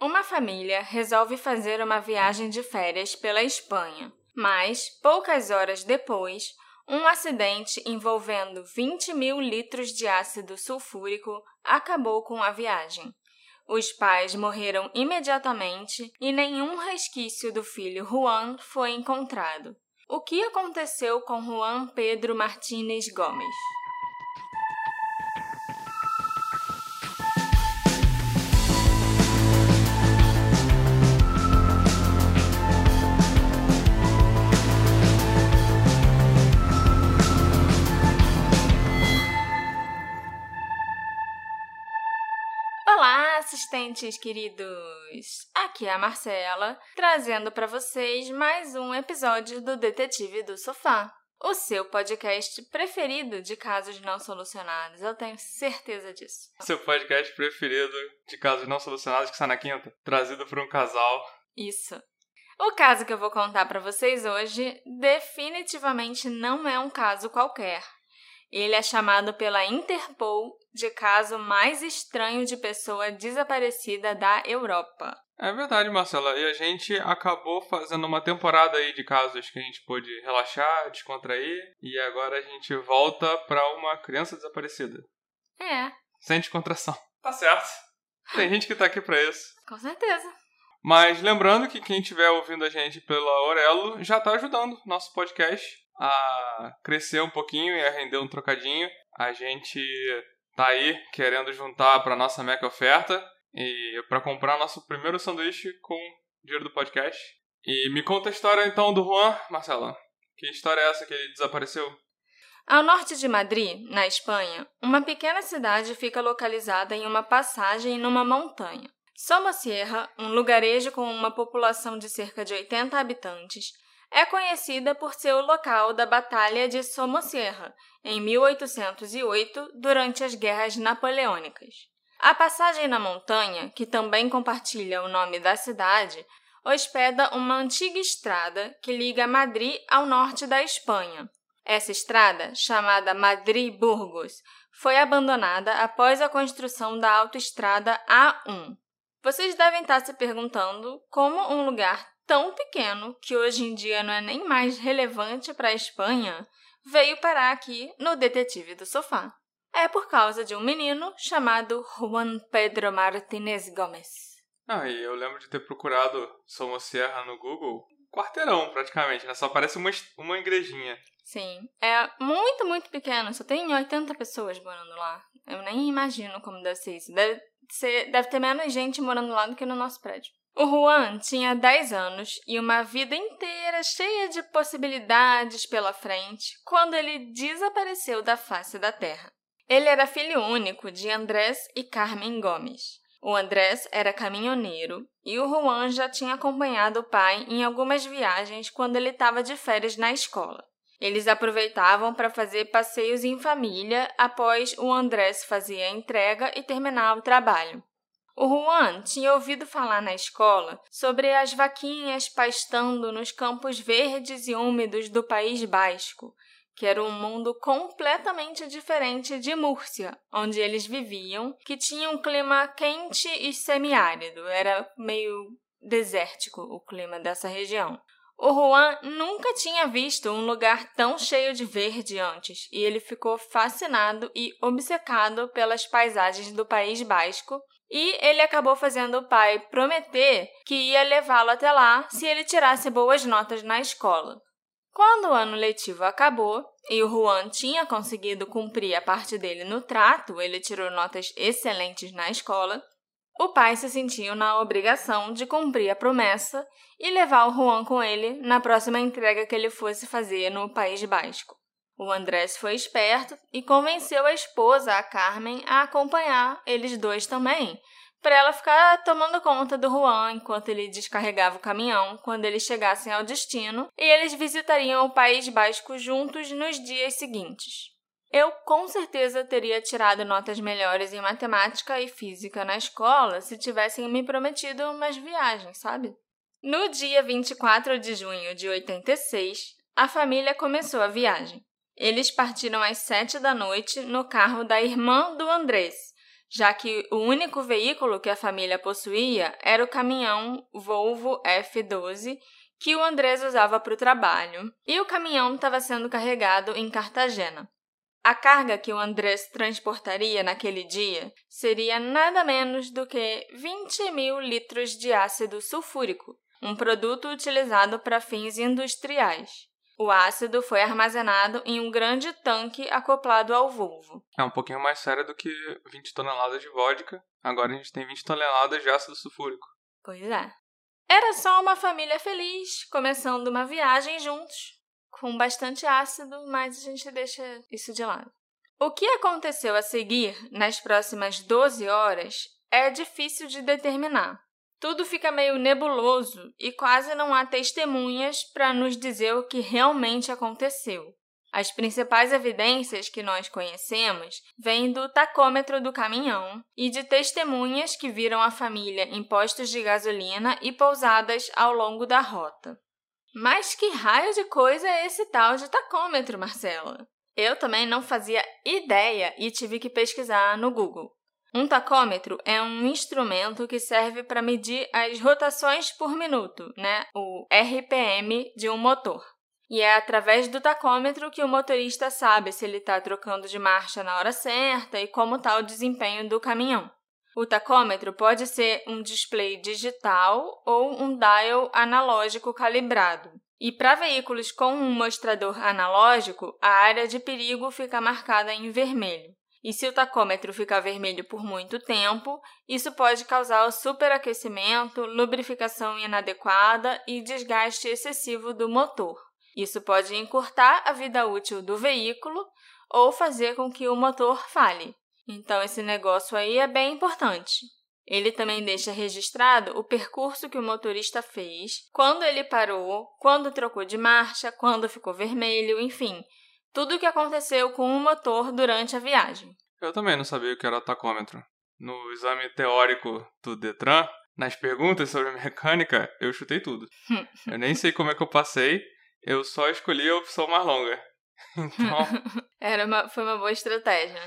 Uma família resolve fazer uma viagem de férias pela Espanha, mas, poucas horas depois, um acidente envolvendo 20 mil litros de ácido sulfúrico acabou com a viagem. Os pais morreram imediatamente e nenhum resquício do filho Juan foi encontrado. O que aconteceu com Juan Pedro Martínez Gomes? Assistentes queridos! Aqui é a Marcela, trazendo para vocês mais um episódio do Detetive do Sofá, o seu podcast preferido de casos não solucionados. Eu tenho certeza disso. Seu podcast preferido de casos não solucionados que está na quinta, trazido por um casal. Isso. O caso que eu vou contar para vocês hoje definitivamente não é um caso qualquer. Ele é chamado pela Interpol de caso mais estranho de pessoa desaparecida da Europa. É verdade, Marcela. E a gente acabou fazendo uma temporada aí de casos que a gente pôde relaxar, descontrair, e agora a gente volta para uma criança desaparecida. É. Sem descontração. Tá certo. Tem gente que tá aqui pra isso. Com certeza. Mas lembrando que quem estiver ouvindo a gente pela Aurelo já tá ajudando nosso podcast a crescer um pouquinho e a render um trocadinho. A gente tá aí querendo juntar para nossa mega oferta e para comprar nosso primeiro sanduíche com dinheiro do podcast. E me conta a história então do Juan, Marcela. Que história é essa que ele desapareceu? Ao norte de Madrid, na Espanha, uma pequena cidade fica localizada em uma passagem numa montanha. Somosierra, um lugarejo com uma população de cerca de 80 habitantes, é conhecida por ser o local da Batalha de Somosierra, em 1808, durante as Guerras Napoleônicas. A passagem na montanha, que também compartilha o nome da cidade, hospeda uma antiga estrada que liga Madrid ao norte da Espanha. Essa estrada, chamada Madrid-Burgos, foi abandonada após a construção da autoestrada A1. Vocês devem estar se perguntando como um lugar tão pequeno que hoje em dia não é nem mais relevante para a Espanha, veio parar aqui no Detetive do Sofá. É por causa de um menino chamado Juan Pedro Martínez Gomes. Ah, e eu lembro de ter procurado Somosierra no Google. Quarteirão, praticamente, né? Só parece uma, uma igrejinha. Sim. É muito, muito pequeno. Só tem 80 pessoas morando lá. Eu nem imagino como deve ser isso. Deve, deve ter menos gente morando lá do que no nosso prédio. O Juan tinha 10 anos e uma vida inteira cheia de possibilidades pela frente quando ele desapareceu da face da terra. Ele era filho único de Andrés e Carmen Gomes. O Andrés era caminhoneiro e o Juan já tinha acompanhado o pai em algumas viagens quando ele estava de férias na escola. Eles aproveitavam para fazer passeios em família após o Andrés fazer a entrega e terminar o trabalho. O Juan tinha ouvido falar na escola sobre as vaquinhas pastando nos campos verdes e úmidos do País Basco, que era um mundo completamente diferente de Múrcia, onde eles viviam, que tinha um clima quente e semiárido, era meio desértico o clima dessa região. O Juan nunca tinha visto um lugar tão cheio de verde antes e ele ficou fascinado e obcecado pelas paisagens do País Basco e ele acabou fazendo o pai prometer que ia levá-lo até lá se ele tirasse boas notas na escola. Quando o ano letivo acabou e o Juan tinha conseguido cumprir a parte dele no trato, ele tirou notas excelentes na escola, o pai se sentiu na obrigação de cumprir a promessa e levar o Juan com ele na próxima entrega que ele fosse fazer no País Basco. O Andrés foi esperto e convenceu a esposa, a Carmen, a acompanhar eles dois também, para ela ficar tomando conta do Juan enquanto ele descarregava o caminhão quando eles chegassem ao destino, e eles visitariam o País Basco juntos nos dias seguintes. Eu com certeza teria tirado notas melhores em matemática e física na escola se tivessem me prometido umas viagens, sabe? No dia 24 de junho de 86, a família começou a viagem. Eles partiram às sete da noite no carro da irmã do Andrés, já que o único veículo que a família possuía era o caminhão Volvo F12 que o Andrés usava para o trabalho, e o caminhão estava sendo carregado em Cartagena. A carga que o Andrés transportaria naquele dia seria nada menos do que 20 mil litros de ácido sulfúrico, um produto utilizado para fins industriais. O ácido foi armazenado em um grande tanque acoplado ao Volvo. É um pouquinho mais sério do que 20 toneladas de vodka. Agora a gente tem 20 toneladas de ácido sulfúrico. Pois é. Era só uma família feliz, começando uma viagem juntos, com bastante ácido, mas a gente deixa isso de lado. O que aconteceu a seguir nas próximas 12 horas é difícil de determinar. Tudo fica meio nebuloso e quase não há testemunhas para nos dizer o que realmente aconteceu. As principais evidências que nós conhecemos vêm do tacômetro do caminhão e de testemunhas que viram a família em postos de gasolina e pousadas ao longo da rota. Mas que raio de coisa é esse tal de tacômetro, Marcela? Eu também não fazia ideia e tive que pesquisar no Google. Um tacômetro é um instrumento que serve para medir as rotações por minuto, né? O RPM de um motor. E é através do tacômetro que o motorista sabe se ele está trocando de marcha na hora certa e como está o desempenho do caminhão. O tacômetro pode ser um display digital ou um dial analógico calibrado. E para veículos com um mostrador analógico, a área de perigo fica marcada em vermelho. E se o tacômetro ficar vermelho por muito tempo, isso pode causar superaquecimento, lubrificação inadequada e desgaste excessivo do motor. Isso pode encurtar a vida útil do veículo ou fazer com que o motor falhe. Então, esse negócio aí é bem importante. Ele também deixa registrado o percurso que o motorista fez, quando ele parou, quando trocou de marcha, quando ficou vermelho, enfim, tudo o que aconteceu com o motor durante a viagem. Eu também não sabia o que era tacômetro. No exame teórico do Detran, nas perguntas sobre mecânica, eu chutei tudo. eu nem sei como é que eu passei, eu só escolhi a opção mais longa. Então. Era uma, foi uma boa estratégia.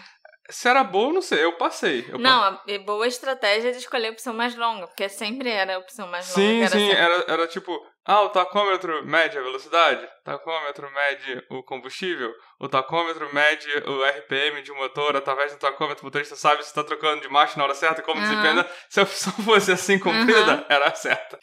Se era boa, não sei, eu passei. Eu não, a boa estratégia de escolher a opção mais longa, porque sempre era a opção mais sim, longa. Sim, sim, sempre... era, era tipo, ah, o tacômetro mede a velocidade, o tacômetro mede o combustível, o tacômetro mede o RPM de um motor, através do tacômetro o motorista sabe se está trocando de marcha na hora certa e como uhum. desempenha. Se a opção fosse assim cumprida, uhum. era certa.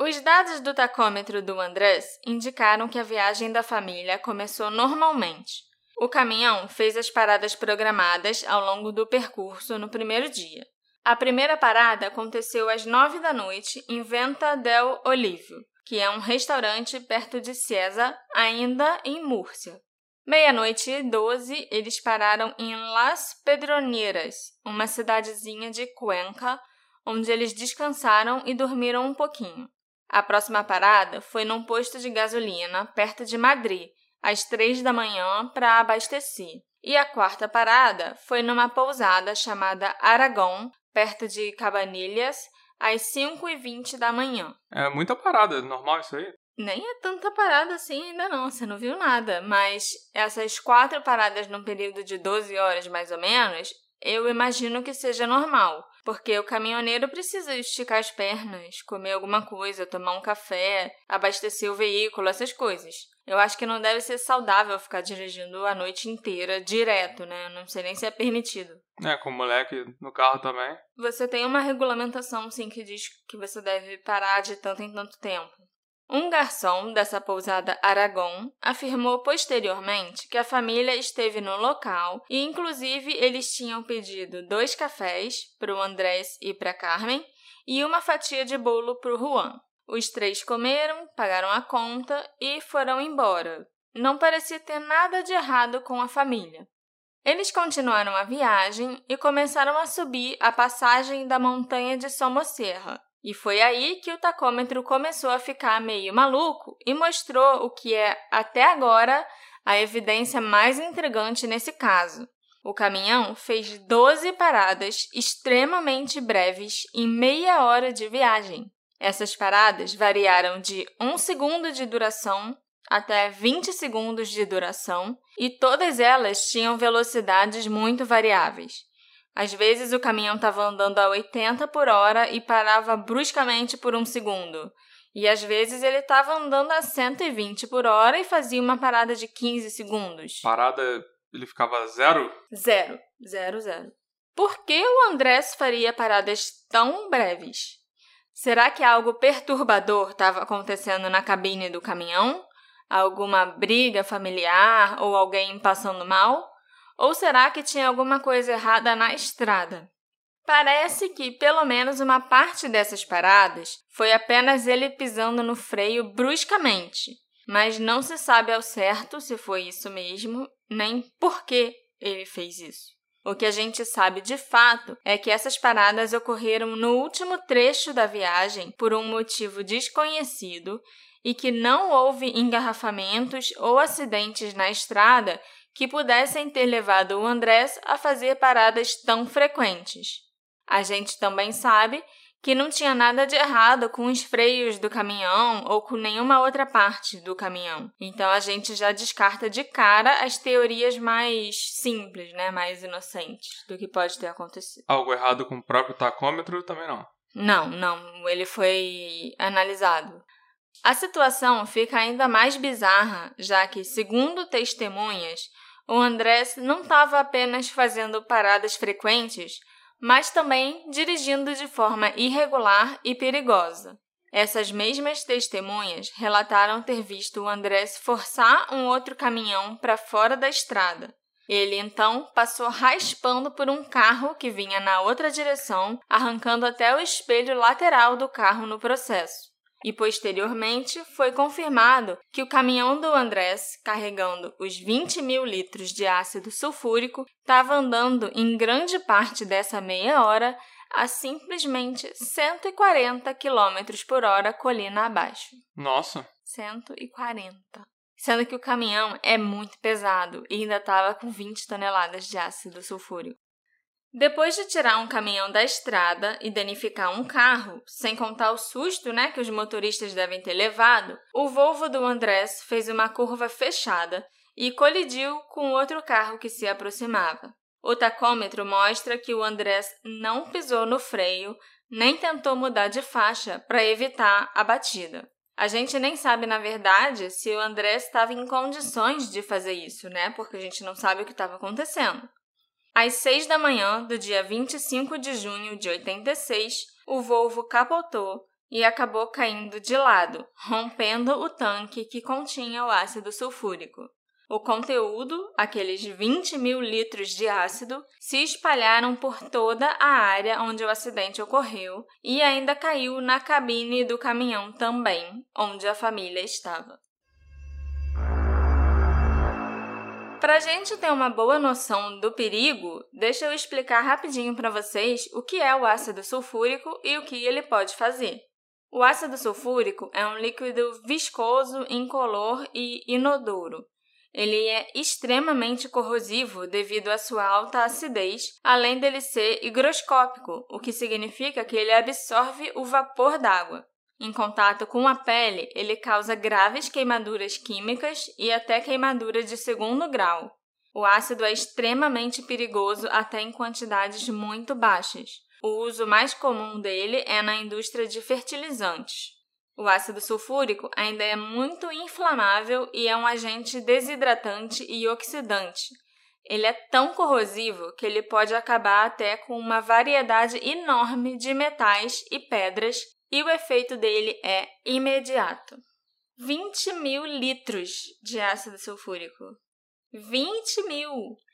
Os dados do tacômetro do Andrés indicaram que a viagem da família começou normalmente. O caminhão fez as paradas programadas ao longo do percurso no primeiro dia. A primeira parada aconteceu às nove da noite em Venta del Olívio, que é um restaurante perto de César, ainda em Múrcia. Meia-noite e doze, eles pararam em Las Pedroneiras, uma cidadezinha de Cuenca, onde eles descansaram e dormiram um pouquinho. A próxima parada foi num posto de gasolina perto de Madrid, às três da manhã, para abastecer. E a quarta parada foi numa pousada chamada Aragão, perto de Cabanilhas, às 5 e 20 da manhã. É muita parada, normal isso aí? Nem é tanta parada assim ainda não, você não viu nada. Mas essas quatro paradas num período de 12 horas mais ou menos, eu imagino que seja normal. Porque o caminhoneiro precisa esticar as pernas, comer alguma coisa, tomar um café, abastecer o veículo, essas coisas. Eu acho que não deve ser saudável ficar dirigindo a noite inteira direto, né? Não sei nem se é permitido. É, com o moleque no carro também. Você tem uma regulamentação, sim, que diz que você deve parar de tanto em tanto tempo. Um garçom dessa pousada Aragon afirmou posteriormente que a família esteve no local e, inclusive, eles tinham pedido dois cafés para o Andrés e para Carmen e uma fatia de bolo para o Juan. Os três comeram, pagaram a conta e foram embora. Não parecia ter nada de errado com a família. Eles continuaram a viagem e começaram a subir a passagem da montanha de Somoserra, e foi aí que o tacômetro começou a ficar meio maluco e mostrou o que é, até agora, a evidência mais intrigante nesse caso. O caminhão fez 12 paradas extremamente breves em meia hora de viagem. Essas paradas variaram de 1 segundo de duração até 20 segundos de duração e todas elas tinham velocidades muito variáveis. Às vezes o caminhão estava andando a 80 por hora e parava bruscamente por um segundo. E às vezes ele estava andando a 120 por hora e fazia uma parada de 15 segundos. Parada, ele ficava zero? Zero. Zero, zero. Por que o Andrés faria paradas tão breves? Será que algo perturbador estava acontecendo na cabine do caminhão? Alguma briga familiar ou alguém passando mal? Ou será que tinha alguma coisa errada na estrada? Parece que pelo menos uma parte dessas paradas foi apenas ele pisando no freio bruscamente, mas não se sabe ao certo se foi isso mesmo, nem por que ele fez isso. O que a gente sabe de fato é que essas paradas ocorreram no último trecho da viagem por um motivo desconhecido e que não houve engarrafamentos ou acidentes na estrada que pudessem ter levado o Andrés a fazer paradas tão frequentes. A gente também sabe que não tinha nada de errado com os freios do caminhão ou com nenhuma outra parte do caminhão. Então a gente já descarta de cara as teorias mais simples, né, mais inocentes do que pode ter acontecido. Algo errado com o próprio tacômetro também não. Não, não, ele foi analisado. A situação fica ainda mais bizarra, já que, segundo testemunhas, o Andrés não estava apenas fazendo paradas frequentes, mas também dirigindo de forma irregular e perigosa. Essas mesmas testemunhas relataram ter visto o Andrés forçar um outro caminhão para fora da estrada. Ele então passou raspando por um carro que vinha na outra direção, arrancando até o espelho lateral do carro no processo e posteriormente foi confirmado que o caminhão do Andrés, carregando os 20 mil litros de ácido sulfúrico, estava andando em grande parte dessa meia hora a simplesmente 140 km por hora colina abaixo. Nossa! 140. Sendo que o caminhão é muito pesado e ainda estava com 20 toneladas de ácido sulfúrico. Depois de tirar um caminhão da estrada e danificar um carro, sem contar o susto né, que os motoristas devem ter levado, o Volvo do Andrés fez uma curva fechada e colidiu com outro carro que se aproximava. O tacômetro mostra que o Andrés não pisou no freio nem tentou mudar de faixa para evitar a batida. A gente nem sabe, na verdade, se o Andrés estava em condições de fazer isso, né? Porque a gente não sabe o que estava acontecendo. Às seis da manhã do dia 25 de junho de 86, o Volvo capotou e acabou caindo de lado, rompendo o tanque que continha o ácido sulfúrico. O conteúdo, aqueles 20 mil litros de ácido, se espalharam por toda a área onde o acidente ocorreu e ainda caiu na cabine do caminhão também, onde a família estava. Para a gente ter uma boa noção do perigo, deixa eu explicar rapidinho para vocês o que é o ácido sulfúrico e o que ele pode fazer. O ácido sulfúrico é um líquido viscoso, incolor e inodoro. Ele é extremamente corrosivo devido à sua alta acidez, além dele ser higroscópico, o que significa que ele absorve o vapor d'água. Em contato com a pele, ele causa graves queimaduras químicas e até queimadura de segundo grau. O ácido é extremamente perigoso até em quantidades muito baixas. O uso mais comum dele é na indústria de fertilizantes. O ácido sulfúrico ainda é muito inflamável e é um agente desidratante e oxidante. Ele é tão corrosivo que ele pode acabar até com uma variedade enorme de metais e pedras e o efeito dele é imediato. 20 mil litros de ácido sulfúrico. 20 mil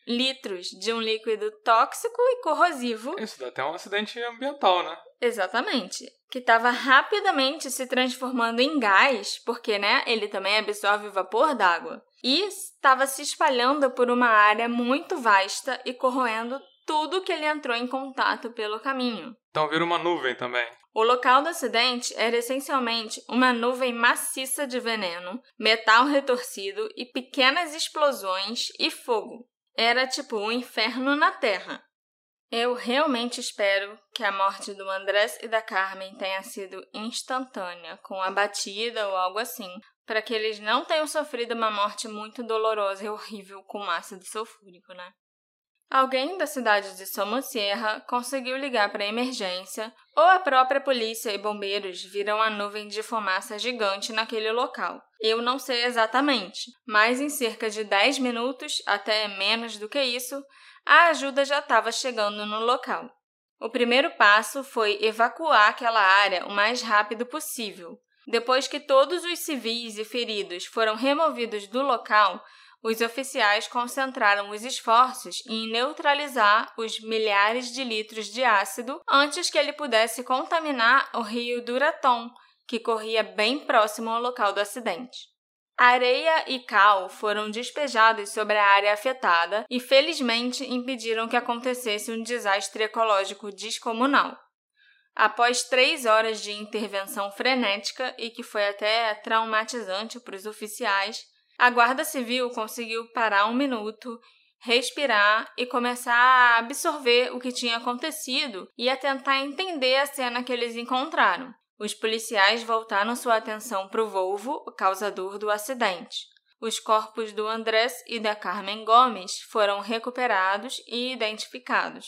litros de um líquido tóxico e corrosivo. Isso dá até um acidente ambiental, né? Exatamente. Que estava rapidamente se transformando em gás, porque né, ele também absorve o vapor d'água. E estava se espalhando por uma área muito vasta e corroendo tudo que ele entrou em contato pelo caminho. Então vira uma nuvem também. O local do acidente era essencialmente uma nuvem maciça de veneno, metal retorcido e pequenas explosões e fogo. Era tipo um inferno na Terra. Eu realmente espero que a morte do Andrés e da Carmen tenha sido instantânea, com a batida ou algo assim, para que eles não tenham sofrido uma morte muito dolorosa e horrível com ácido sulfúrico, né? Alguém da cidade de Somosierra conseguiu ligar para a emergência, ou a própria polícia e bombeiros viram a nuvem de fumaça gigante naquele local. Eu não sei exatamente, mas em cerca de 10 minutos, até menos do que isso, a ajuda já estava chegando no local. O primeiro passo foi evacuar aquela área o mais rápido possível. Depois que todos os civis e feridos foram removidos do local, os oficiais concentraram os esforços em neutralizar os milhares de litros de ácido antes que ele pudesse contaminar o rio Duraton, que corria bem próximo ao local do acidente. Areia e cal foram despejados sobre a área afetada e, felizmente, impediram que acontecesse um desastre ecológico descomunal. Após três horas de intervenção frenética e que foi até traumatizante para os oficiais, a Guarda Civil conseguiu parar um minuto, respirar e começar a absorver o que tinha acontecido e a tentar entender a cena que eles encontraram. Os policiais voltaram sua atenção para o Volvo, o causador do acidente. Os corpos do Andrés e da Carmen Gomes foram recuperados e identificados.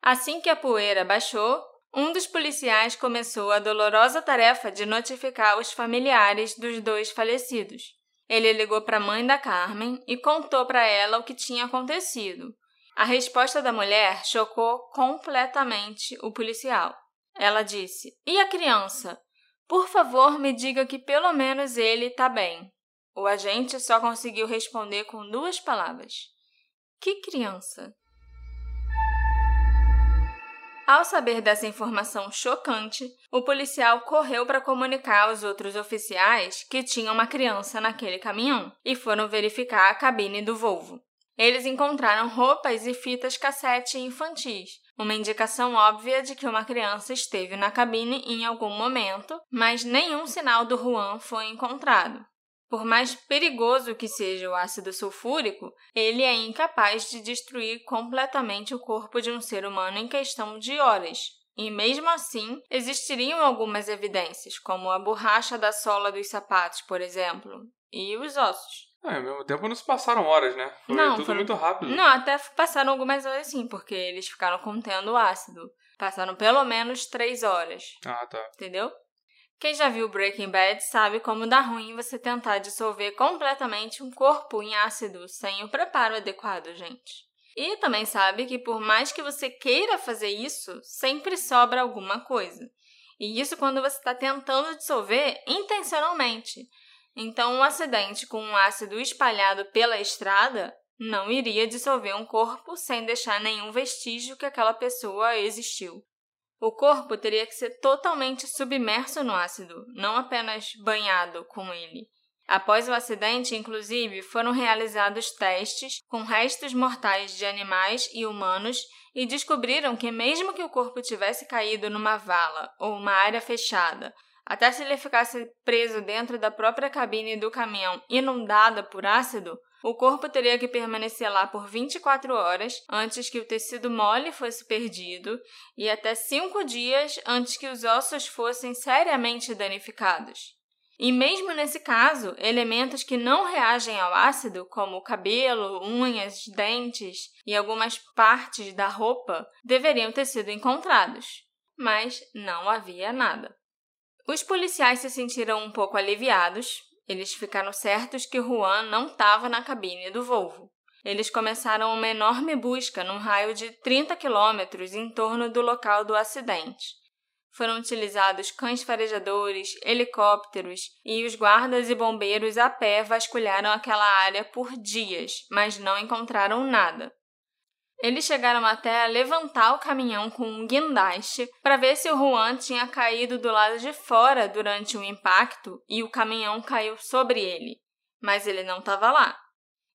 Assim que a poeira baixou, um dos policiais começou a dolorosa tarefa de notificar os familiares dos dois falecidos. Ele ligou para a mãe da Carmen e contou para ela o que tinha acontecido. A resposta da mulher chocou completamente o policial. Ela disse: E a criança? Por favor, me diga que pelo menos ele está bem. O agente só conseguiu responder com duas palavras: Que criança? Ao saber dessa informação chocante, o policial correu para comunicar aos outros oficiais que tinha uma criança naquele caminhão e foram verificar a cabine do Volvo. Eles encontraram roupas e fitas cassete infantis, uma indicação óbvia de que uma criança esteve na cabine em algum momento, mas nenhum sinal do Juan foi encontrado. Por mais perigoso que seja o ácido sulfúrico, ele é incapaz de destruir completamente o corpo de um ser humano em questão de horas. E mesmo assim, existiriam algumas evidências, como a borracha da sola dos sapatos, por exemplo, e os ossos. É, ao mesmo tempo não se passaram horas, né? Foi Não, tudo foram- muito rápido. Não, até passaram algumas horas sim, porque eles ficaram contendo o ácido. Passaram pelo menos três horas, Ah, tá. entendeu? Quem já viu Breaking Bad sabe como dá ruim você tentar dissolver completamente um corpo em ácido sem o preparo adequado, gente. E também sabe que por mais que você queira fazer isso, sempre sobra alguma coisa. E isso quando você está tentando dissolver intencionalmente. Então, um acidente com um ácido espalhado pela estrada não iria dissolver um corpo sem deixar nenhum vestígio que aquela pessoa existiu. O corpo teria que ser totalmente submerso no ácido, não apenas banhado com ele. Após o acidente, inclusive, foram realizados testes com restos mortais de animais e humanos e descobriram que, mesmo que o corpo tivesse caído numa vala ou uma área fechada, até se ele ficasse preso dentro da própria cabine do caminhão inundada por ácido, o corpo teria que permanecer lá por 24 horas antes que o tecido mole fosse perdido e até 5 dias antes que os ossos fossem seriamente danificados. E mesmo nesse caso, elementos que não reagem ao ácido, como cabelo, unhas, dentes e algumas partes da roupa, deveriam ter sido encontrados. Mas não havia nada. Os policiais se sentiram um pouco aliviados. Eles ficaram certos que Juan não estava na cabine do Volvo. Eles começaram uma enorme busca num raio de 30 quilômetros em torno do local do acidente. Foram utilizados cães farejadores, helicópteros e os guardas e bombeiros a pé vasculharam aquela área por dias, mas não encontraram nada. Eles chegaram até a levantar o caminhão com um guindaste para ver se o Juan tinha caído do lado de fora durante o impacto e o caminhão caiu sobre ele, mas ele não estava lá.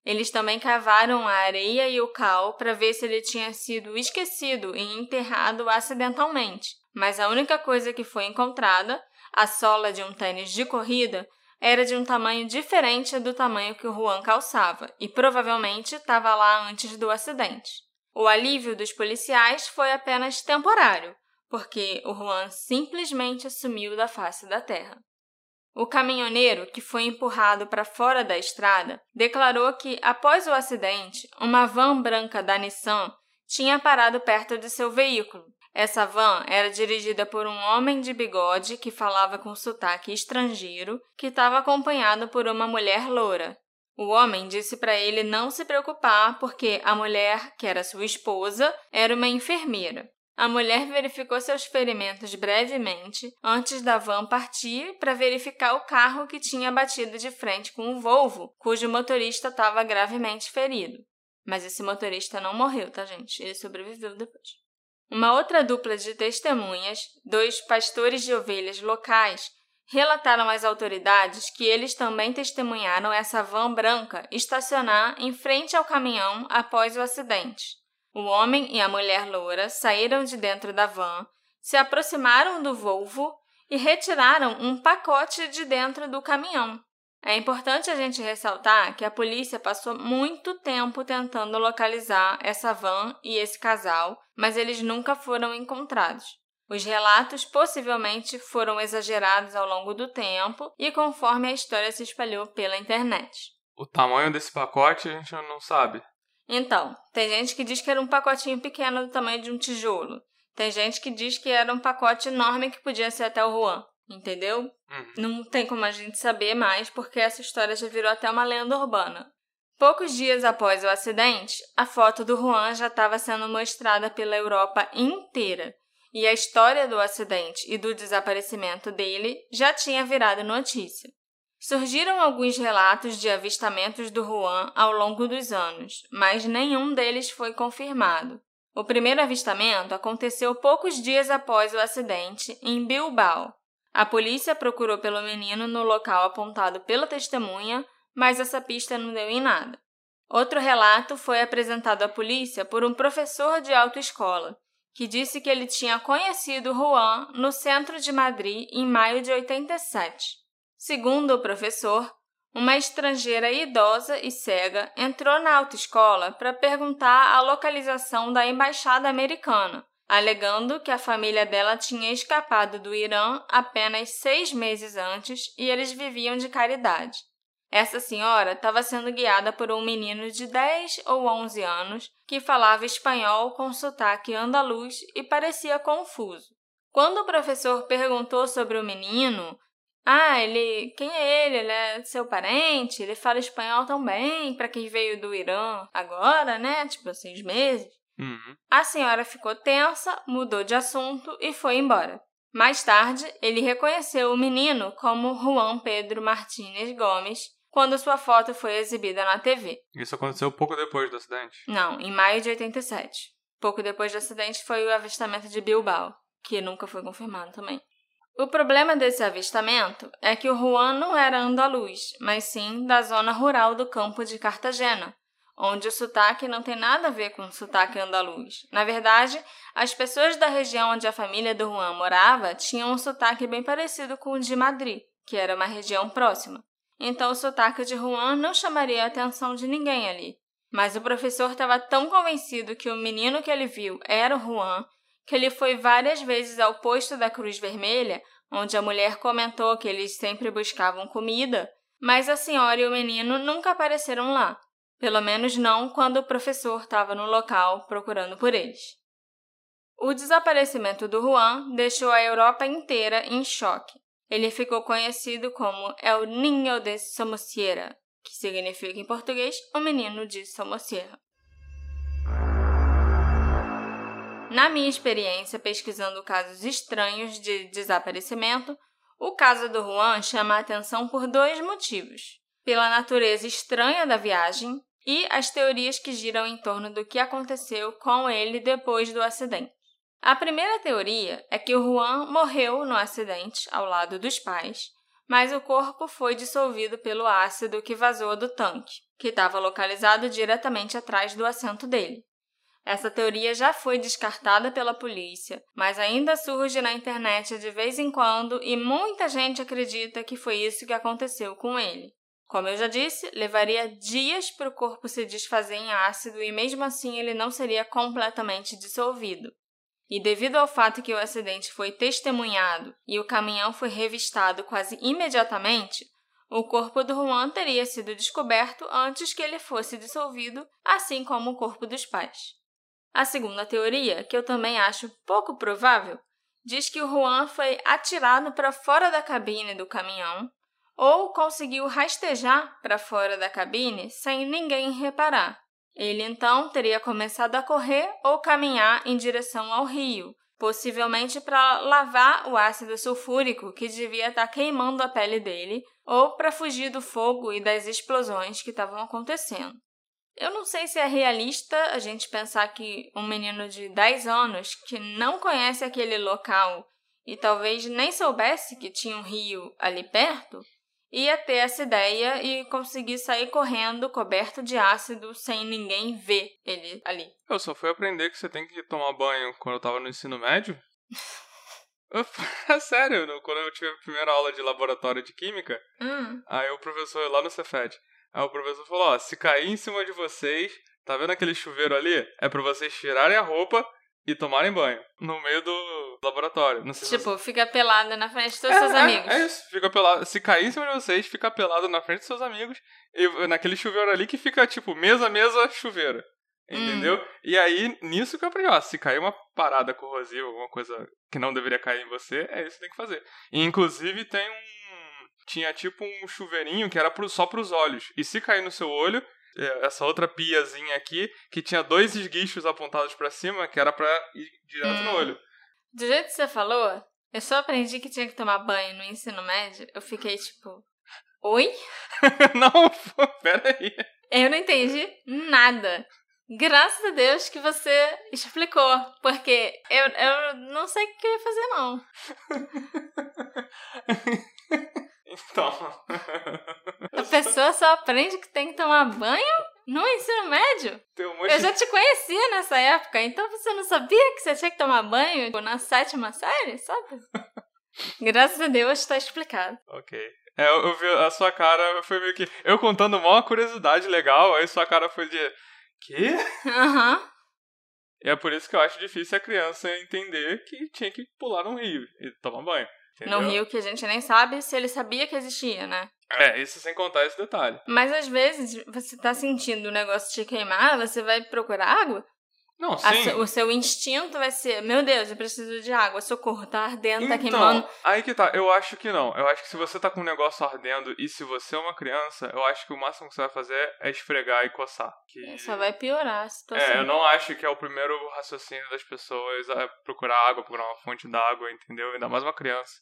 Eles também cavaram a areia e o cal para ver se ele tinha sido esquecido e enterrado acidentalmente, mas a única coisa que foi encontrada, a sola de um tênis de corrida, era de um tamanho diferente do tamanho que o Juan calçava e provavelmente estava lá antes do acidente. O alívio dos policiais foi apenas temporário, porque o Juan simplesmente sumiu da face da terra. O caminhoneiro, que foi empurrado para fora da estrada, declarou que, após o acidente, uma van branca da Nissan tinha parado perto de seu veículo. Essa van era dirigida por um homem de bigode que falava com sotaque estrangeiro, que estava acompanhado por uma mulher loura. O homem disse para ele não se preocupar porque a mulher, que era sua esposa, era uma enfermeira. A mulher verificou seus ferimentos brevemente antes da van partir para verificar o carro que tinha batido de frente com o Volvo, cujo motorista estava gravemente ferido. Mas esse motorista não morreu, tá, gente? Ele sobreviveu depois. Uma outra dupla de testemunhas, dois pastores de ovelhas locais, relataram às autoridades que eles também testemunharam essa van branca estacionar em frente ao caminhão após o acidente. O homem e a mulher loura saíram de dentro da van, se aproximaram do Volvo e retiraram um pacote de dentro do caminhão. É importante a gente ressaltar que a polícia passou muito tempo tentando localizar essa van e esse casal, mas eles nunca foram encontrados. Os relatos possivelmente foram exagerados ao longo do tempo e conforme a história se espalhou pela internet. O tamanho desse pacote a gente não sabe. Então, tem gente que diz que era um pacotinho pequeno do tamanho de um tijolo. Tem gente que diz que era um pacote enorme que podia ser até o Juan. Entendeu? Uhum. Não tem como a gente saber mais, porque essa história já virou até uma lenda urbana. Poucos dias após o acidente, a foto do Juan já estava sendo mostrada pela Europa inteira. E a história do acidente e do desaparecimento dele já tinha virado notícia. Surgiram alguns relatos de avistamentos do Juan ao longo dos anos, mas nenhum deles foi confirmado. O primeiro avistamento aconteceu poucos dias após o acidente, em Bilbao. A polícia procurou pelo menino no local apontado pela testemunha, mas essa pista não deu em nada. Outro relato foi apresentado à polícia por um professor de autoescola, que disse que ele tinha conhecido Juan no centro de Madrid em maio de 87. Segundo o professor, uma estrangeira idosa e cega entrou na autoescola para perguntar a localização da embaixada americana, alegando que a família dela tinha escapado do Irã apenas seis meses antes e eles viviam de caridade. Essa senhora estava sendo guiada por um menino de 10 ou 11 anos que falava espanhol com sotaque andaluz e parecia confuso. Quando o professor perguntou sobre o menino, ah, ele. Quem é ele? Ele é seu parente? Ele fala espanhol tão bem para quem veio do Irã agora, né? Tipo, seis meses. Uhum. A senhora ficou tensa, mudou de assunto e foi embora. Mais tarde, ele reconheceu o menino como Juan Pedro Martínez Gomes quando sua foto foi exibida na TV. Isso aconteceu pouco depois do acidente? Não, em maio de 87. Pouco depois do acidente foi o avistamento de Bilbao, que nunca foi confirmado também. O problema desse avistamento é que o Juan não era andaluz, mas sim da zona rural do campo de Cartagena, onde o sotaque não tem nada a ver com o sotaque andaluz. Na verdade, as pessoas da região onde a família do Juan morava tinham um sotaque bem parecido com o de Madrid, que era uma região próxima. Então o sotaque de Juan não chamaria a atenção de ninguém ali. Mas o professor estava tão convencido que o menino que ele viu era o Juan que ele foi várias vezes ao posto da Cruz Vermelha, onde a mulher comentou que eles sempre buscavam comida, mas a senhora e o menino nunca apareceram lá, pelo menos não quando o professor estava no local procurando por eles. O desaparecimento do Juan deixou a Europa inteira em choque. Ele ficou conhecido como El Niño de Somosierra, que significa em português o menino de Somosierra. Na minha experiência pesquisando casos estranhos de desaparecimento, o caso do Juan chama a atenção por dois motivos: pela natureza estranha da viagem e as teorias que giram em torno do que aconteceu com ele depois do acidente. A primeira teoria é que o Juan morreu no acidente ao lado dos pais, mas o corpo foi dissolvido pelo ácido que vazou do tanque, que estava localizado diretamente atrás do assento dele. Essa teoria já foi descartada pela polícia, mas ainda surge na internet de vez em quando e muita gente acredita que foi isso que aconteceu com ele. Como eu já disse, levaria dias para o corpo se desfazer em ácido e mesmo assim ele não seria completamente dissolvido. E devido ao fato que o acidente foi testemunhado e o caminhão foi revistado quase imediatamente, o corpo do Juan teria sido descoberto antes que ele fosse dissolvido, assim como o corpo dos pais. A segunda teoria, que eu também acho pouco provável, diz que o Juan foi atirado para fora da cabine do caminhão ou conseguiu rastejar para fora da cabine sem ninguém reparar. Ele então teria começado a correr ou caminhar em direção ao rio, possivelmente para lavar o ácido sulfúrico que devia estar tá queimando a pele dele, ou para fugir do fogo e das explosões que estavam acontecendo. Eu não sei se é realista a gente pensar que um menino de 10 anos que não conhece aquele local e talvez nem soubesse que tinha um rio ali perto, ia ter essa ideia e conseguir sair correndo coberto de ácido sem ninguém ver ele ali. Eu só fui aprender que você tem que tomar banho quando eu tava no ensino médio. É sério, quando eu tive a primeira aula de laboratório de química, hum. aí o professor lá no Cefet, aí o professor falou, ó, se cair em cima de vocês, tá vendo aquele chuveiro ali? É para vocês tirarem a roupa e tomarem banho no meio do laboratório. Não sei tipo, se fica pelado na frente dos é, seus é, amigos. É isso, fica pelado. Se cair em cima de vocês, fica pelado na frente dos seus amigos. E naquele chuveiro ali que fica, tipo, mesa, mesa, chuveiro. Entendeu? Hum. E aí, nisso que eu aprendi, ó, se cair uma parada corrosiva, alguma coisa que não deveria cair em você, é isso que tem que fazer. E, inclusive, tem um. Tinha tipo um chuveirinho que era pro, só pros olhos. E se cair no seu olho, é, essa outra piazinha aqui, que tinha dois esguichos apontados para cima, que era para ir direto hum. no olho. Do jeito que você falou, eu só aprendi que tinha que tomar banho no ensino médio, eu fiquei tipo, oi? não, pera aí. Eu não entendi nada. Graças a Deus que você explicou, porque eu, eu não sei o que eu ia fazer, não. então. A pessoa só aprende que tem que tomar banho no ensino médio? Um eu já te conhecia nessa época, então você não sabia que você tinha que tomar banho na sétima série, sabe? Graças a Deus está explicado. Ok. É, eu, eu vi a sua cara, foi meio que. Eu contando uma curiosidade legal, aí sua cara foi de. Quê? Aham. Uhum. É por isso que eu acho difícil a criança entender que tinha que pular num rio e tomar banho. Entendeu? No rio que a gente nem sabe se ele sabia que existia, né? É, isso sem contar esse detalhe. Mas às vezes você tá sentindo o negócio te queimar, você vai procurar água? Não, sim. o seu instinto vai ser, meu Deus, eu preciso de água, socorro, tá ardendo, tá então, tá queimando. Aí que tá, eu acho que não. Eu acho que se você tá com um negócio ardendo e se você é uma criança, eu acho que o máximo que você vai fazer é esfregar e coçar. Que... É, só vai piorar a situação. É, eu não acho que é o primeiro raciocínio das pessoas é procurar água, procurar uma fonte d'água, entendeu? Ainda mais uma criança.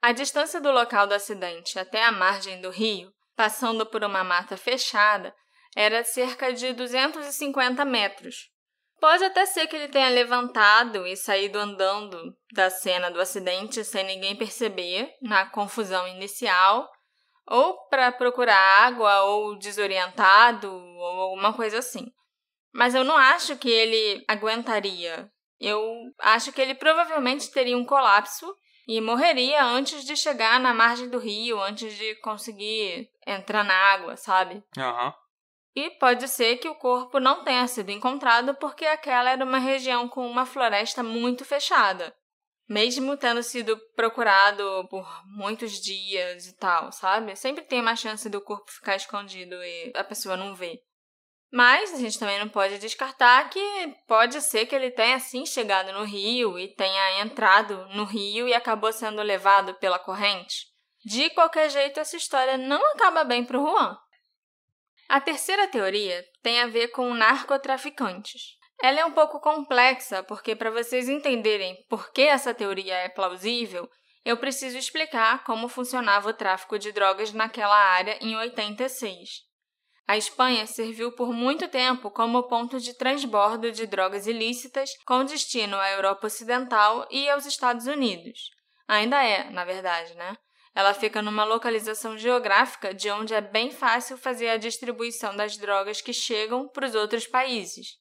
A distância do local do acidente até a margem do rio, passando por uma mata fechada, era cerca de 250 metros, Pode até ser que ele tenha levantado e saído andando da cena do acidente sem ninguém perceber, na confusão inicial, ou para procurar água, ou desorientado, ou alguma coisa assim. Mas eu não acho que ele aguentaria. Eu acho que ele provavelmente teria um colapso e morreria antes de chegar na margem do rio, antes de conseguir entrar na água, sabe? Uhum. E pode ser que o corpo não tenha sido encontrado porque aquela era uma região com uma floresta muito fechada. Mesmo tendo sido procurado por muitos dias e tal, sabe? Sempre tem uma chance do corpo ficar escondido e a pessoa não ver. Mas a gente também não pode descartar que pode ser que ele tenha sim chegado no rio e tenha entrado no rio e acabou sendo levado pela corrente. De qualquer jeito, essa história não acaba bem pro Juan. A terceira teoria tem a ver com narcotraficantes. Ela é um pouco complexa, porque para vocês entenderem por que essa teoria é plausível, eu preciso explicar como funcionava o tráfico de drogas naquela área em 86. A Espanha serviu por muito tempo como ponto de transbordo de drogas ilícitas com destino à Europa Ocidental e aos Estados Unidos. Ainda é, na verdade, né? Ela fica numa localização geográfica de onde é bem fácil fazer a distribuição das drogas que chegam para os outros países.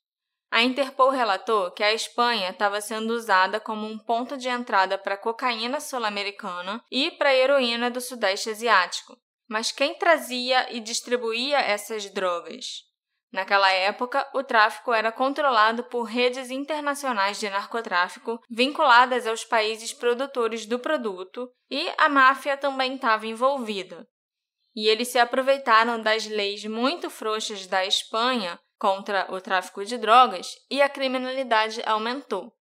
A Interpol relatou que a Espanha estava sendo usada como um ponto de entrada para cocaína sul-americana e para heroína do Sudeste Asiático. Mas quem trazia e distribuía essas drogas? Naquela época, o tráfico era controlado por redes internacionais de narcotráfico vinculadas aos países produtores do produto e a máfia também estava envolvida. E eles se aproveitaram das leis muito frouxas da Espanha contra o tráfico de drogas e a criminalidade aumentou.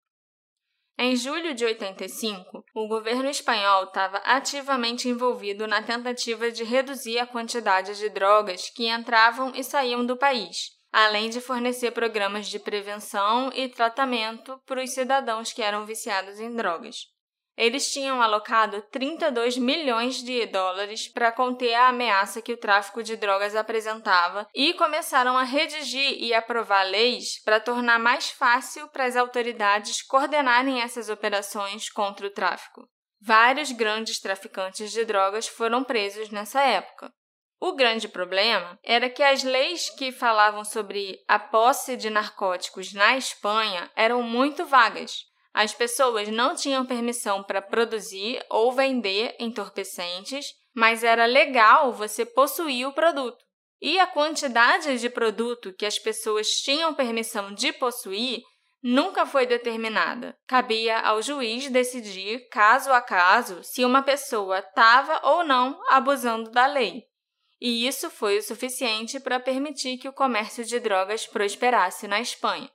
Em julho de 85, o governo espanhol estava ativamente envolvido na tentativa de reduzir a quantidade de drogas que entravam e saíam do país, além de fornecer programas de prevenção e tratamento para os cidadãos que eram viciados em drogas. Eles tinham alocado 32 milhões de dólares para conter a ameaça que o tráfico de drogas apresentava e começaram a redigir e aprovar leis para tornar mais fácil para as autoridades coordenarem essas operações contra o tráfico. Vários grandes traficantes de drogas foram presos nessa época. O grande problema era que as leis que falavam sobre a posse de narcóticos na Espanha eram muito vagas as pessoas não tinham permissão para produzir ou vender entorpecentes, mas era legal você possuir o produto. E a quantidade de produto que as pessoas tinham permissão de possuir nunca foi determinada. Cabia ao juiz decidir, caso a caso, se uma pessoa estava ou não abusando da lei. E isso foi o suficiente para permitir que o comércio de drogas prosperasse na Espanha.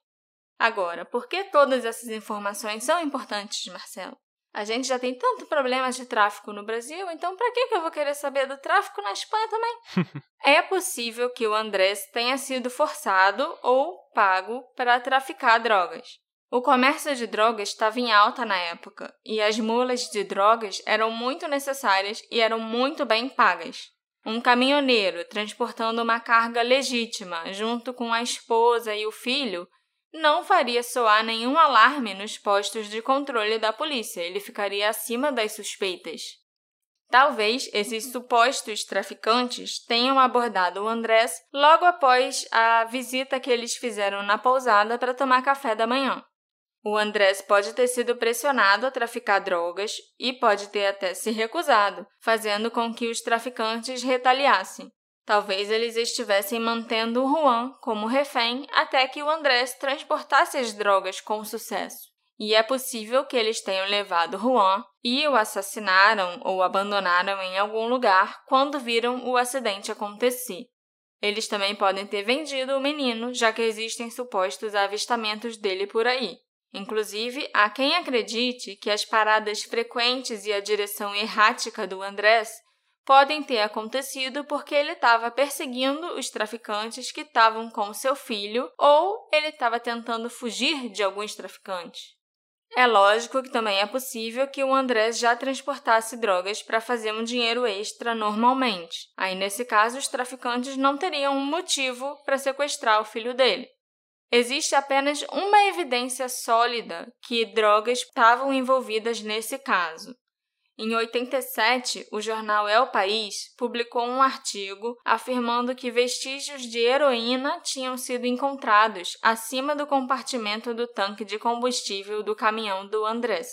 Agora, por que todas essas informações são importantes, Marcelo? A gente já tem tanto problema de tráfico no Brasil, então para que eu vou querer saber do tráfico na Espanha também? é possível que o Andrés tenha sido forçado ou pago para traficar drogas. O comércio de drogas estava em alta na época e as mulas de drogas eram muito necessárias e eram muito bem pagas. Um caminhoneiro transportando uma carga legítima junto com a esposa e o filho não faria soar nenhum alarme nos postos de controle da polícia, ele ficaria acima das suspeitas. Talvez esses supostos traficantes tenham abordado o Andrés logo após a visita que eles fizeram na pousada para tomar café da manhã. O Andrés pode ter sido pressionado a traficar drogas e pode ter até se recusado, fazendo com que os traficantes retaliassem. Talvez eles estivessem mantendo o Juan como refém até que o Andrés transportasse as drogas com sucesso. E é possível que eles tenham levado Juan e o assassinaram ou abandonaram em algum lugar quando viram o acidente acontecer. Eles também podem ter vendido o menino, já que existem supostos avistamentos dele por aí. Inclusive, há quem acredite que as paradas frequentes e a direção errática do Andrés podem ter acontecido porque ele estava perseguindo os traficantes que estavam com seu filho ou ele estava tentando fugir de alguns traficantes. É lógico que também é possível que o Andrés já transportasse drogas para fazer um dinheiro extra normalmente. Aí, nesse caso, os traficantes não teriam um motivo para sequestrar o filho dele. Existe apenas uma evidência sólida que drogas estavam envolvidas nesse caso. Em 87, o jornal El País publicou um artigo afirmando que vestígios de heroína tinham sido encontrados acima do compartimento do tanque de combustível do caminhão do Andrés.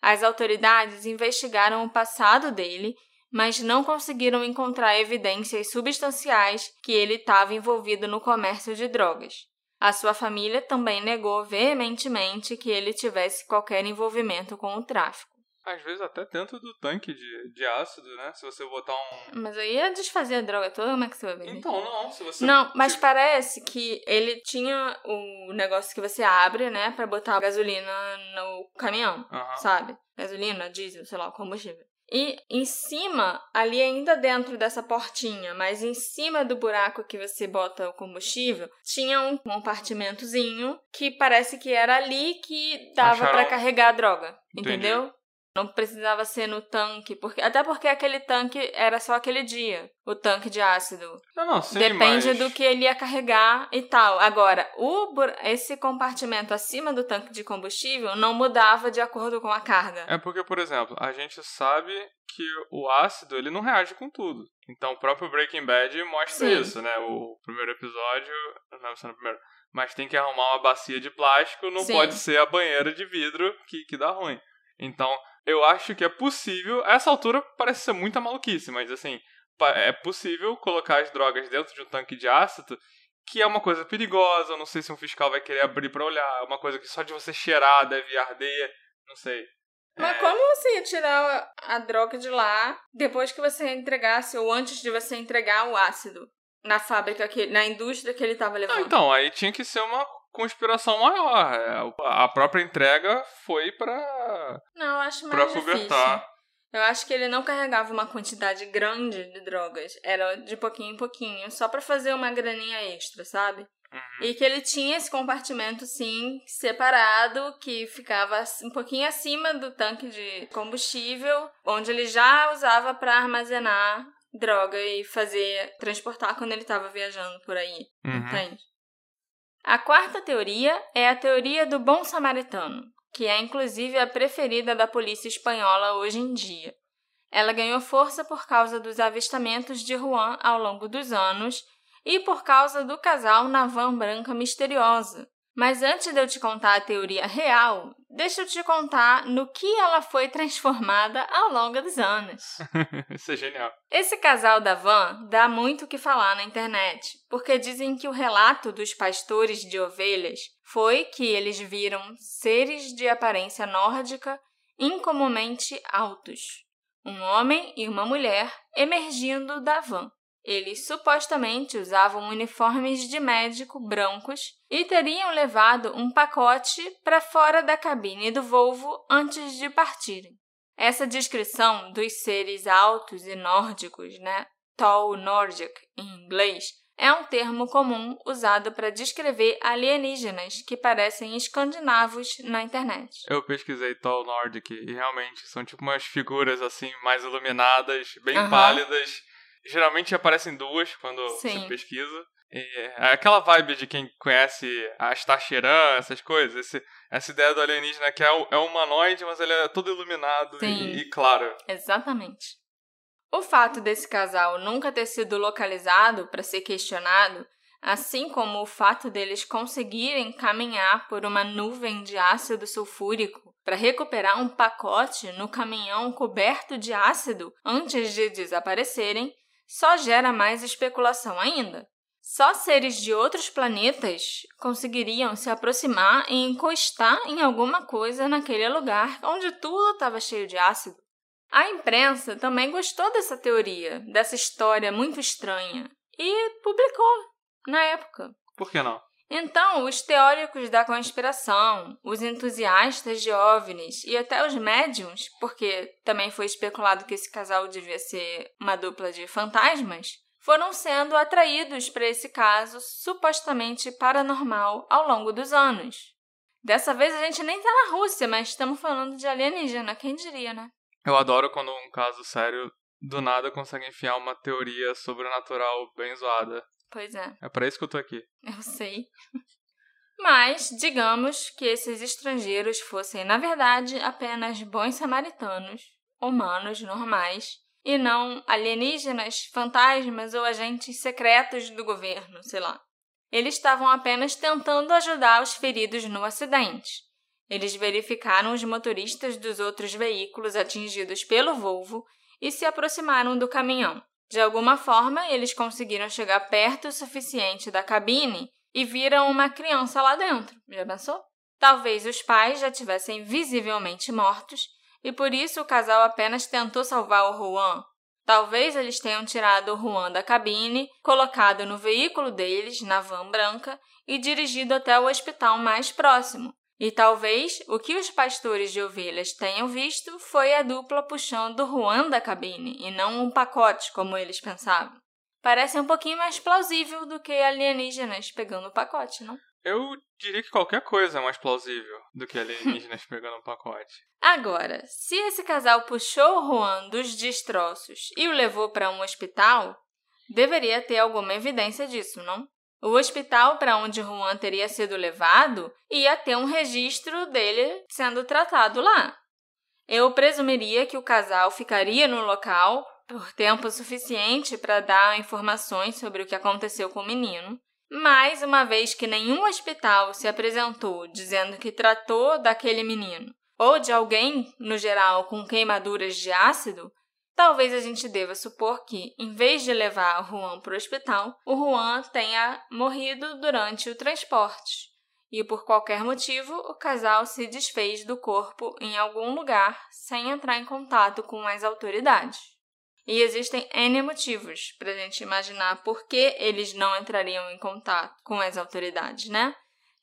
As autoridades investigaram o passado dele, mas não conseguiram encontrar evidências substanciais que ele estava envolvido no comércio de drogas. A sua família também negou veementemente que ele tivesse qualquer envolvimento com o tráfico. Às vezes até dentro do tanque de, de ácido, né? Se você botar um. Mas aí ia desfazer a droga toda, como é que você vai vender? Então, não. Se você. Não, mas parece que ele tinha o negócio que você abre, né? Pra botar gasolina no caminhão, sabe? Gasolina, diesel, sei lá, combustível. E em cima, ali ainda dentro dessa portinha, mas em cima do buraco que você bota o combustível, tinha um compartimentozinho que parece que era ali que dava para carregar a droga, Entendi. entendeu? Não precisava ser no tanque, porque até porque aquele tanque era só aquele dia, o tanque de ácido. Não, não, sim, Depende mas... do que ele ia carregar e tal. Agora, o esse compartimento acima do tanque de combustível não mudava de acordo com a carga. É porque, por exemplo, a gente sabe que o ácido ele não reage com tudo. Então, o próprio Breaking Bad mostra sim. isso, né? O primeiro episódio, não é no primeiro, mas tem que arrumar uma bacia de plástico, não sim. pode ser a banheira de vidro que, que dá ruim. Então, eu acho que é possível. essa altura parece ser muita maluquice, mas assim, é possível colocar as drogas dentro de um tanque de ácido que é uma coisa perigosa, eu não sei se um fiscal vai querer abrir para olhar, é uma coisa que só de você cheirar deve arder, não sei. Mas É, como você ia tirar a droga de lá depois que você entregasse ou antes de você entregar o ácido na fábrica, que, na indústria que ele estava Não, levando? então, aí tinha que ser uma conspiração maior. é, A própria entrega foi pra, Não, eu acho pra mais difícil. cobertar. Eu acho que ele não carregava uma quantidade grande de drogas. Era de pouquinho em pouquinho, só pra fazer uma graninha extra, sabe? Uhum. E que ele tinha esse compartimento, sim, separado, que ficava um pouquinho acima do tanque de combustível, onde ele já usava pra armazenar droga e fazer, transportar quando ele estava viajando por aí. Uhum. Entende? A quarta teoria é a teoria do bom samaritano, que é inclusive a preferida da polícia espanhola hoje em dia. Ela ganhou força por causa dos avistamentos de Juan ao longo dos anos e por causa do casal na van branca misteriosa. Mas antes de eu te contar a teoria real, deixa eu te contar no que ela foi transformada ao longo dos anos. Isso é genial. Esse casal da van dá muito o que falar na internet, porque dizem que o relato dos pastores de ovelhas foi que eles viram seres de aparência nórdica incomumente altos, um homem e uma mulher emergindo da van. Eles supostamente usavam uniformes de médico brancos e teriam levado um pacote para fora da cabine do Volvo antes de partirem. Essa descrição dos seres altos e nórdicos, né? Tall Nordic em inglês, é um termo comum usado para descrever alienígenas que parecem escandinavos na internet. Eu pesquisei Tall Nordic e realmente são tipo umas figuras assim mais iluminadas, bem Aham. pálidas. Geralmente aparecem duas quando Sim. você pesquisa. E é aquela vibe de quem conhece a Stacheran, essas coisas. Esse- essa ideia do alienígena que é, é humanoide, mas ele é todo iluminado e, e claro. Exatamente. O fato desse casal nunca ter sido localizado para ser questionado, assim como o fato deles conseguirem caminhar por uma nuvem de ácido sulfúrico para recuperar um pacote no caminhão coberto de ácido antes de desaparecerem, só gera mais especulação ainda. Só seres de outros planetas conseguiriam se aproximar e encostar em alguma coisa naquele lugar onde tudo estava cheio de ácido. A imprensa também gostou dessa teoria, dessa história muito estranha, e publicou na época. Por que não? Então, os teóricos da conspiração, os entusiastas de OVNIs e até os médiums, porque também foi especulado que esse casal devia ser uma dupla de fantasmas, foram sendo atraídos para esse caso supostamente paranormal ao longo dos anos. Dessa vez a gente nem tá na Rússia, mas estamos falando de alienígena, quem diria, né? Eu adoro quando um caso sério do nada consegue enfiar uma teoria sobrenatural bem zoada. Pois é. É pra isso que eu tô aqui. Eu sei. Mas, digamos que esses estrangeiros fossem, na verdade, apenas bons samaritanos, humanos normais, e não alienígenas, fantasmas ou agentes secretos do governo, sei lá. Eles estavam apenas tentando ajudar os feridos no acidente. Eles verificaram os motoristas dos outros veículos atingidos pelo Volvo e se aproximaram do caminhão. De alguma forma, eles conseguiram chegar perto o suficiente da cabine e viram uma criança lá dentro. Já pensou? Talvez os pais já tivessem visivelmente mortos e por isso o casal apenas tentou salvar o Juan. Talvez eles tenham tirado o Juan da cabine, colocado no veículo deles, na van branca, e dirigido até o hospital mais próximo. E talvez o que os pastores de ovelhas tenham visto foi a dupla puxando o Juan da cabine e não um pacote, como eles pensavam. Parece um pouquinho mais plausível do que alienígenas pegando o pacote, não? Eu diria que qualquer coisa é mais plausível do que alienígenas pegando um pacote. Agora, se esse casal puxou o Juan dos destroços e o levou para um hospital, deveria ter alguma evidência disso, não? O hospital para onde Juan teria sido levado ia ter um registro dele sendo tratado lá. Eu presumiria que o casal ficaria no local por tempo suficiente para dar informações sobre o que aconteceu com o menino. Mas, uma vez que nenhum hospital se apresentou dizendo que tratou daquele menino, ou de alguém, no geral, com queimaduras de ácido, Talvez a gente deva supor que, em vez de levar o Juan para o hospital, o Juan tenha morrido durante o transporte. E por qualquer motivo, o casal se desfez do corpo em algum lugar sem entrar em contato com as autoridades. E existem N motivos para a gente imaginar por que eles não entrariam em contato com as autoridades, né?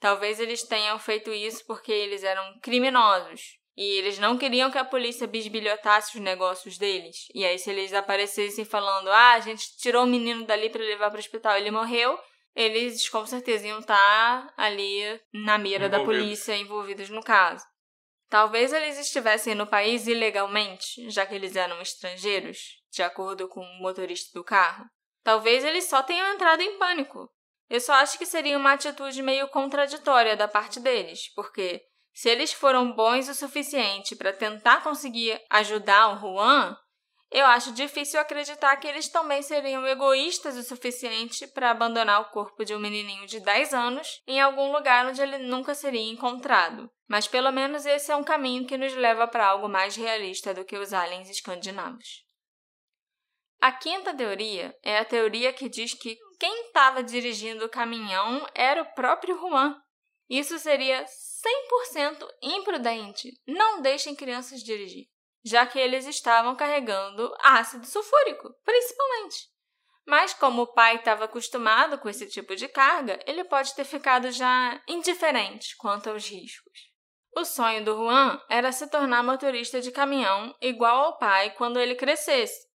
Talvez eles tenham feito isso porque eles eram criminosos e eles não queriam que a polícia bisbilhotasse os negócios deles. E aí, se eles aparecessem falando, ah, a gente tirou o menino dali para levar para o hospital, ele morreu, eles com certeza iam estar tá ali na mira da polícia envolvidos no caso. Talvez eles estivessem no país ilegalmente, já que eles eram estrangeiros, de acordo com o motorista do carro. Talvez eles só tenham entrado em pânico. Eu só acho que seria uma atitude meio contraditória da parte deles, porque se eles foram bons o suficiente para tentar conseguir ajudar o Juan, eu acho difícil acreditar que eles também seriam egoístas o suficiente para abandonar o corpo de um menininho de 10 anos em algum lugar onde ele nunca seria encontrado. Mas pelo menos esse é um caminho que nos leva para algo mais realista do que os aliens escandinavos. A quinta teoria é a teoria que diz que quem estava dirigindo o caminhão era o próprio Juan. Isso seria 100% imprudente. Não deixem crianças dirigir já que eles estavam carregando ácido sulfúrico, principalmente. Mas como o pai estava acostumado com esse tipo de carga, ele pode ter ficado já indiferente quanto aos riscos. O sonho do Juan era se tornar motorista de caminhão igual ao pai quando ele crescesse.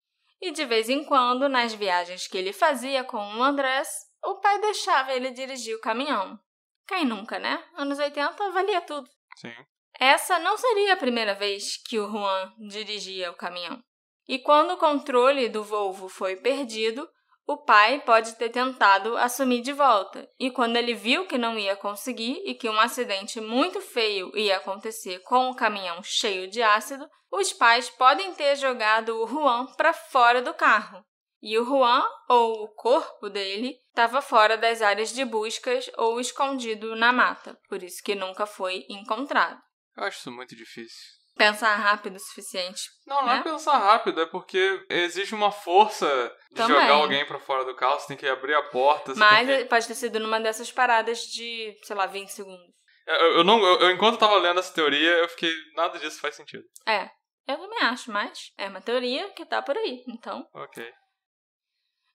E de vez em quando, nas viagens que ele fazia com o Andrés, o pai deixava ele dirigir o caminhão. Quem nunca, né? Anos 80 valia tudo. Sim. Essa não seria a primeira vez que o Juan dirigia o caminhão. E quando o controle do Volvo foi perdido, o pai pode ter tentado assumir de volta. E quando ele viu que não ia conseguir e que um acidente muito feio ia acontecer com o caminhão cheio de ácido, os pais podem ter jogado o Juan para fora do carro. E o Juan, ou o corpo dele, estava fora das áreas de buscas ou escondido na mata, por isso que nunca foi encontrado. Eu acho isso muito difícil. Pensar rápido o suficiente. Não, não né? é pensar rápido, é porque existe uma força de Também. jogar alguém pra fora do carro, você tem que abrir a porta. Mas que... pode ter sido numa dessas paradas de, sei lá, 20 segundos. eu, eu não, eu, eu- enquanto eu tava lendo essa teoria, eu fiquei. Nada disso faz sentido. É, eu também acho, mas é uma teoria que tá por aí. Então, Ok.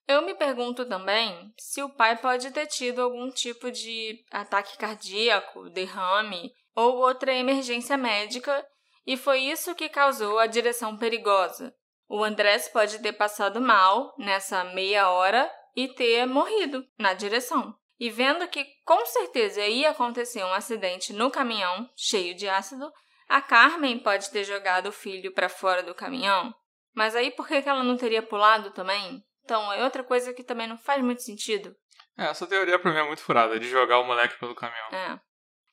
Eu me pergunto também se o pai pode ter tido algum tipo de ataque cardíaco, derrame ou outra emergência médica e foi isso que causou a direção perigosa. O Andrés pode ter passado mal nessa meia hora e ter morrido na direção. E vendo que com certeza ia acontecer um acidente no caminhão cheio de ácido, a Carmen pode ter jogado o filho para fora do caminhão. Mas aí por que ela não teria pulado também? Então é outra coisa que também não faz muito sentido. É, essa teoria pra mim é muito furada, de jogar o moleque pelo caminhão. É.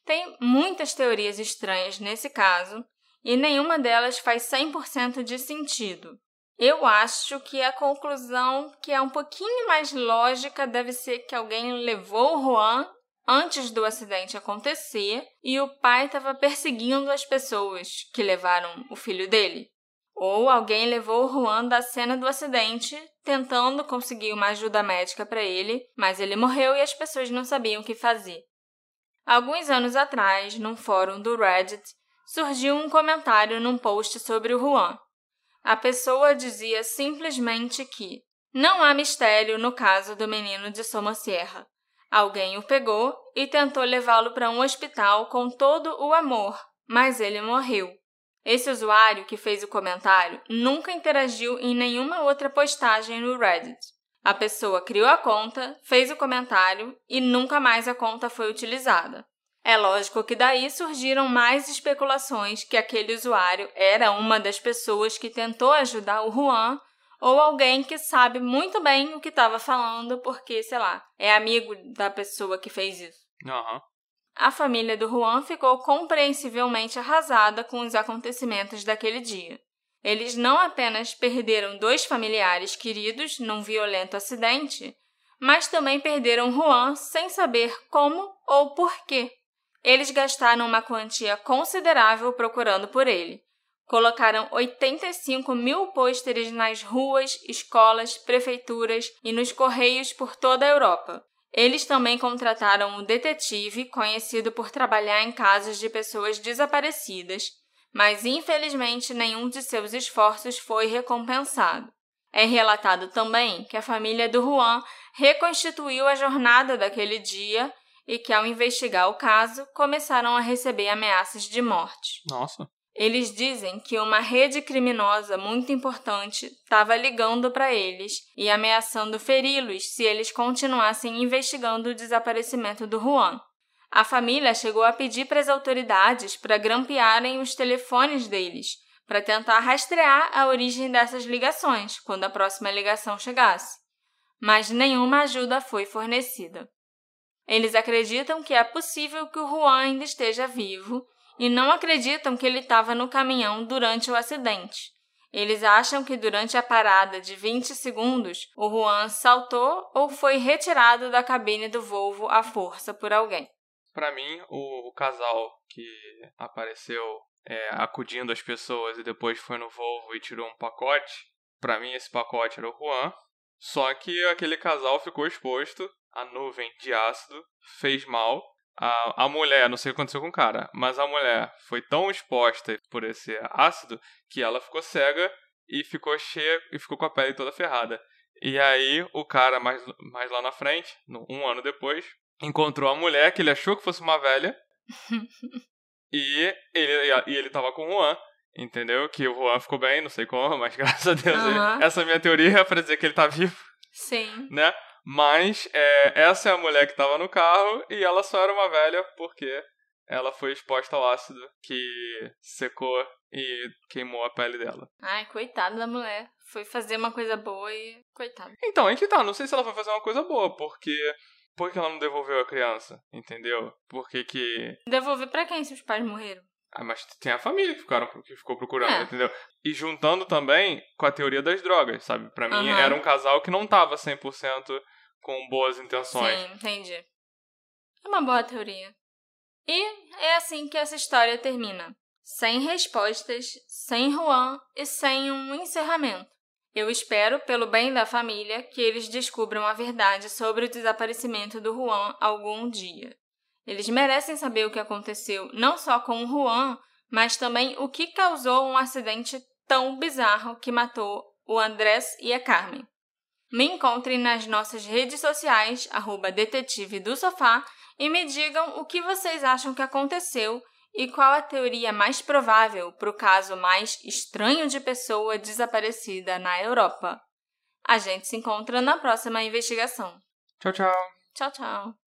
Tem muitas teorias estranhas nesse caso e nenhuma delas faz 100% de sentido. Eu acho que a conclusão que é um pouquinho mais lógica deve ser que alguém levou o Juan antes do acidente acontecer e o pai estava perseguindo as pessoas que levaram o filho dele. Ou alguém levou o Juan da cena do acidente tentando conseguir uma ajuda médica para ele, mas ele morreu e as pessoas não sabiam o que fazer. Alguns anos atrás, num fórum do Reddit, surgiu um comentário num post sobre o Juan. A pessoa dizia simplesmente que não há mistério no caso do menino de Somosierra. Alguém o pegou e tentou levá-lo para um hospital com todo o amor, mas ele morreu. Esse usuário que fez o comentário nunca interagiu em nenhuma outra postagem no Reddit. A pessoa criou a conta, fez o comentário e nunca mais a conta foi utilizada. É lógico que daí surgiram mais especulações que aquele usuário era uma das pessoas que tentou ajudar o Juan ou alguém que sabe muito bem o que estava falando porque, sei lá, é amigo da pessoa que fez isso. Aham. A família do Juan ficou compreensivelmente arrasada com os acontecimentos daquele dia. Eles não apenas perderam dois familiares queridos num violento acidente, mas também perderam Juan sem saber como ou por quê. Eles gastaram uma quantia considerável procurando por ele. colocaram 85 mil pôsteres nas ruas, escolas, prefeituras e nos correios por toda a Europa. Eles também contrataram um detetive conhecido por trabalhar em casos de pessoas desaparecidas, mas infelizmente nenhum de seus esforços foi recompensado. É relatado também que a família do Juan reconstituiu a jornada daquele dia e que, ao investigar o caso, começaram a receber ameaças de morte. Nossa. Eles dizem que uma rede criminosa muito importante estava ligando para eles e ameaçando feri-los se eles continuassem investigando o desaparecimento do Juan. A família chegou a pedir para as autoridades para grampearem os telefones deles, para tentar rastrear a origem dessas ligações quando a próxima ligação chegasse. Mas nenhuma ajuda foi fornecida. Eles acreditam que é possível que o Juan ainda esteja vivo e não acreditam que ele estava no caminhão durante o acidente. Eles acham que durante a parada de 20 segundos, o Juan saltou ou foi retirado da cabine do Volvo à força por alguém. Para mim, o, o, casal que apareceu é, acudindo as pessoas e depois foi no Volvo e tirou um pacote, para mim esse pacote era o Juan. Só que aquele casal ficou exposto à nuvem de ácido, fez mal a, a mulher, não sei o que aconteceu com o cara, mas a mulher foi tão exposta por esse ácido que ela ficou cega e ficou cheia e ficou com a pele toda ferrada. E aí o cara, mais, mais lá na frente, um ano depois, encontrou a mulher que ele achou que fosse uma velha. e, ele, e ele tava com o Juan. Entendeu? Que o Juan ficou bem, não sei como, mas graças a Deus. Uhum. Essa é a minha teoria é pra dizer que ele tá vivo. Sim. Né? Mas é, essa é a mulher que estava no carro e ela só era uma velha porque ela foi exposta ao ácido que secou e queimou a pele dela. Ai, coitada da mulher. Foi fazer uma coisa boa e. Coitada. Então, aí que tá. Não sei se ela foi fazer uma coisa boa, porque. Por que ela não devolveu a criança? Entendeu? Porque que. Devolver pra quem se os pais morreram? Ah, mas tem a família que, ficaram, que ficou procurando, é. entendeu? E juntando também com a teoria das drogas, sabe? Pra mim, uhum. era um casal que não tava 100% com boas intenções. Sim, entendi. É uma boa teoria. E é assim que essa história termina. Sem respostas, sem Juan e sem um encerramento. Eu espero, pelo bem da família, que eles descubram a verdade sobre o desaparecimento do Juan algum dia. Eles merecem saber o que aconteceu, não só com o Juan, mas também o que causou um acidente tão bizarro que matou o Andrés e a Carmen. Me encontrem nas nossas redes sociais, arroba detetive do sofá, e me digam o que vocês acham que aconteceu e qual a teoria mais provável para o caso mais estranho de pessoa desaparecida na Europa. A gente se encontra na próxima investigação. Tchau, tchau. Tchau, tchau.